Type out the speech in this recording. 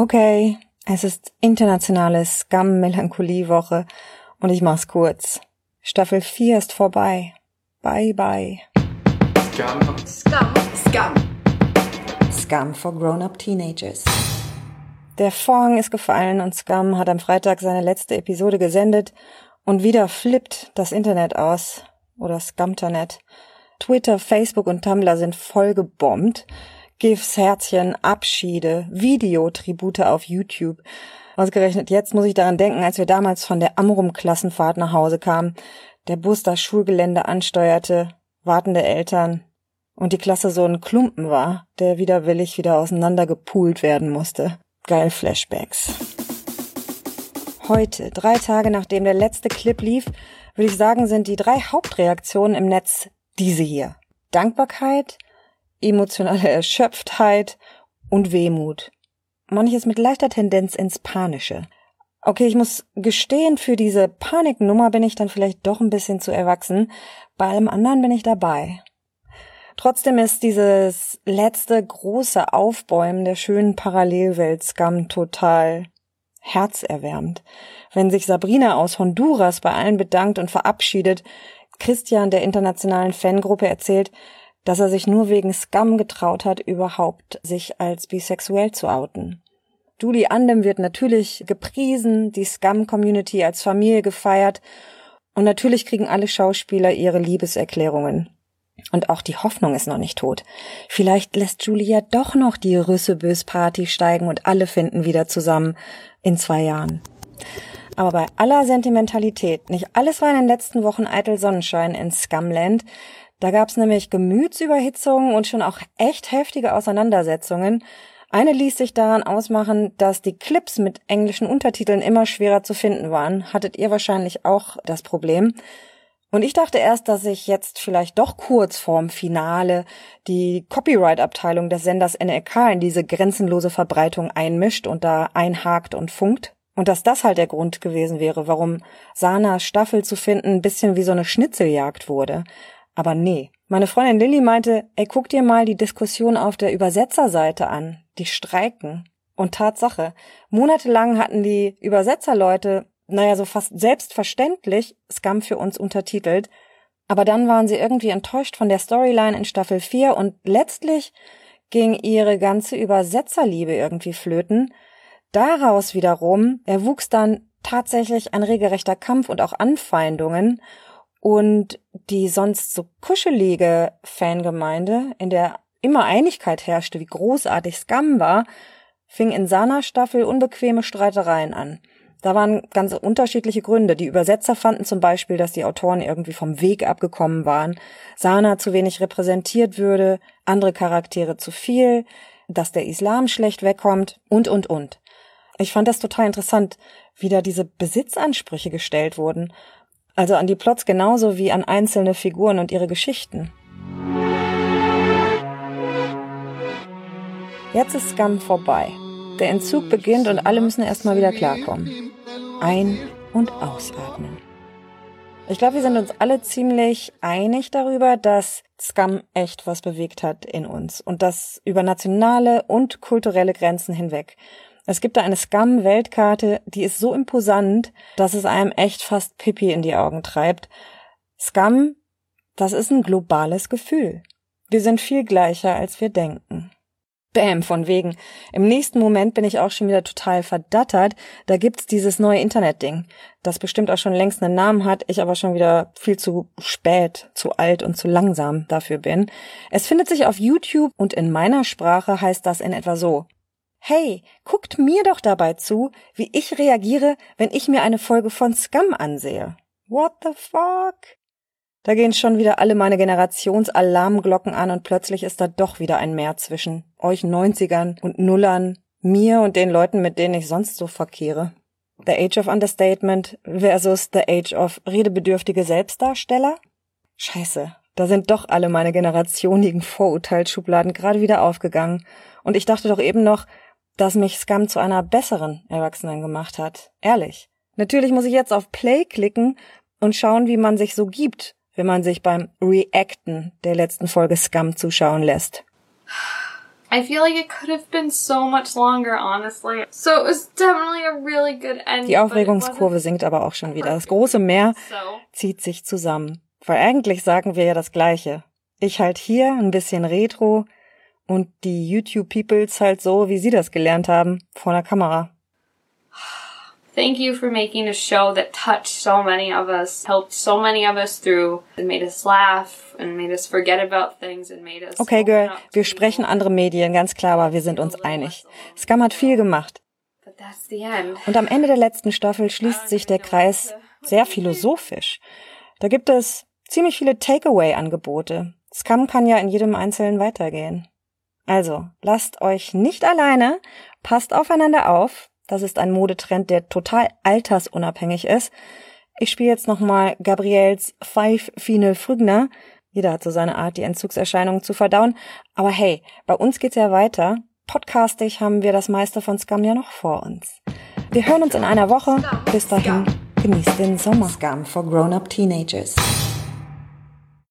Okay, es ist internationale Scam-Melancholie-Woche und ich mach's kurz. Staffel 4 ist vorbei. Bye bye. Scum. Scum. Scum. Scum for grown-up teenagers. Der Vorhang ist gefallen und Scum hat am Freitag seine letzte Episode gesendet und wieder flippt das Internet aus. Oder Scumternet. Twitter, Facebook und Tumblr sind voll gebombt. GIFs, Herzchen, Abschiede, Videotribute auf YouTube. Ausgerechnet jetzt muss ich daran denken, als wir damals von der Amrum-Klassenfahrt nach Hause kamen, der Bus das Schulgelände ansteuerte, wartende Eltern und die Klasse so ein Klumpen war, der widerwillig wieder auseinandergepoolt werden musste. Geil Flashbacks. Heute, drei Tage nachdem der letzte Clip lief, würde ich sagen, sind die drei Hauptreaktionen im Netz diese hier. Dankbarkeit, emotionale Erschöpftheit und Wehmut. Manches mit leichter Tendenz ins Panische. Okay, ich muss gestehen, für diese Paniknummer bin ich dann vielleicht doch ein bisschen zu erwachsen. Bei allem anderen bin ich dabei. Trotzdem ist dieses letzte große Aufbäumen der schönen Parallelwelt Scam total herzerwärmend. Wenn sich Sabrina aus Honduras bei allen bedankt und verabschiedet, Christian der internationalen Fangruppe erzählt, dass er sich nur wegen Scum getraut hat, überhaupt sich als bisexuell zu outen. Julie Andem wird natürlich gepriesen, die Scum-Community als Familie gefeiert und natürlich kriegen alle Schauspieler ihre Liebeserklärungen. Und auch die Hoffnung ist noch nicht tot. Vielleicht lässt Julia doch noch die Rüssebös-Party steigen und alle finden wieder zusammen in zwei Jahren. Aber bei aller Sentimentalität, nicht alles war in den letzten Wochen eitel Sonnenschein in Scumland, da gab's nämlich Gemütsüberhitzungen und schon auch echt heftige Auseinandersetzungen. Eine ließ sich daran ausmachen, dass die Clips mit englischen Untertiteln immer schwerer zu finden waren. Hattet ihr wahrscheinlich auch das Problem. Und ich dachte erst, dass sich jetzt vielleicht doch kurz vorm Finale die Copyright-Abteilung des Senders NRK in diese grenzenlose Verbreitung einmischt und da einhakt und funkt. Und dass das halt der Grund gewesen wäre, warum Sanas Staffel zu finden ein bisschen wie so eine Schnitzeljagd wurde. Aber nee. Meine Freundin Lilly meinte, ey, guck dir mal die Diskussion auf der Übersetzerseite an. Die streiken. Und Tatsache, monatelang hatten die Übersetzerleute, naja, so fast selbstverständlich Scum für uns untertitelt. Aber dann waren sie irgendwie enttäuscht von der Storyline in Staffel 4 und letztlich ging ihre ganze Übersetzerliebe irgendwie flöten. Daraus wiederum erwuchs dann tatsächlich ein regelrechter Kampf und auch Anfeindungen und die sonst so kuschelige Fangemeinde, in der immer Einigkeit herrschte, wie großartig Scum war, fing in Sana Staffel unbequeme Streitereien an. Da waren ganz unterschiedliche Gründe. Die Übersetzer fanden zum Beispiel, dass die Autoren irgendwie vom Weg abgekommen waren, Sana zu wenig repräsentiert würde, andere Charaktere zu viel, dass der Islam schlecht wegkommt und, und, und. Ich fand das total interessant, wie da diese Besitzansprüche gestellt wurden also an die Plots genauso wie an einzelne Figuren und ihre Geschichten. Jetzt ist Scum vorbei. Der Entzug beginnt und alle müssen erstmal wieder klarkommen. Ein- und ausatmen. Ich glaube, wir sind uns alle ziemlich einig darüber, dass Scum echt was bewegt hat in uns und das über nationale und kulturelle Grenzen hinweg. Es gibt da eine Scum-Weltkarte, die ist so imposant, dass es einem echt fast Pipi in die Augen treibt. Scum, das ist ein globales Gefühl. Wir sind viel gleicher, als wir denken. Bäm, von wegen. Im nächsten Moment bin ich auch schon wieder total verdattert. Da gibt's dieses neue Internetding, das bestimmt auch schon längst einen Namen hat, ich aber schon wieder viel zu spät, zu alt und zu langsam dafür bin. Es findet sich auf YouTube und in meiner Sprache heißt das in etwa so. Hey, guckt mir doch dabei zu, wie ich reagiere, wenn ich mir eine Folge von Scum ansehe. What the fuck? Da gehen schon wieder alle meine Generationsalarmglocken an und plötzlich ist da doch wieder ein Meer zwischen euch Neunzigern und Nullern, mir und den Leuten, mit denen ich sonst so verkehre. The Age of Understatement versus The Age of redebedürftige Selbstdarsteller? Scheiße, da sind doch alle meine generationigen Vorurteilsschubladen gerade wieder aufgegangen. Und ich dachte doch eben noch, dass mich Scum zu einer besseren Erwachsenen gemacht hat. Ehrlich. Natürlich muss ich jetzt auf Play klicken und schauen, wie man sich so gibt, wenn man sich beim Reacten der letzten Folge Scum zuschauen lässt. I feel like it could have been so much longer, honestly. So it was definitely a really good ending. Die Aufregungskurve sinkt aber auch schon wieder. Das große Meer zieht sich zusammen. Weil eigentlich sagen wir ja das Gleiche. Ich halt hier ein bisschen Retro und die YouTube-Peoples halt so, wie sie das gelernt haben, vor der Kamera. Thank you for making a show that touched so many of us, helped so many of us through, and made us laugh and made us forget about things and made us. Okay, Girl, wir sprechen andere Medien, ganz klar, aber wir sind uns einig. Scum hat viel gemacht. Und am Ende der letzten Staffel schließt sich der Kreis sehr philosophisch. Da gibt es ziemlich viele Takeaway-Angebote. Scum kann ja in jedem Einzelnen weitergehen. Also, lasst euch nicht alleine, passt aufeinander auf, das ist ein Modetrend, der total altersunabhängig ist. Ich spiele jetzt nochmal Gabriels Five Fine Frügner. Jeder hat so seine Art, die Entzugserscheinungen zu verdauen. Aber hey, bei uns geht's ja weiter. Podcastig haben wir das meiste von Scum ja noch vor uns. Wir hören uns in einer Woche. Bis dahin, genießt den Sommer. Scum for Grown-Up Teenagers.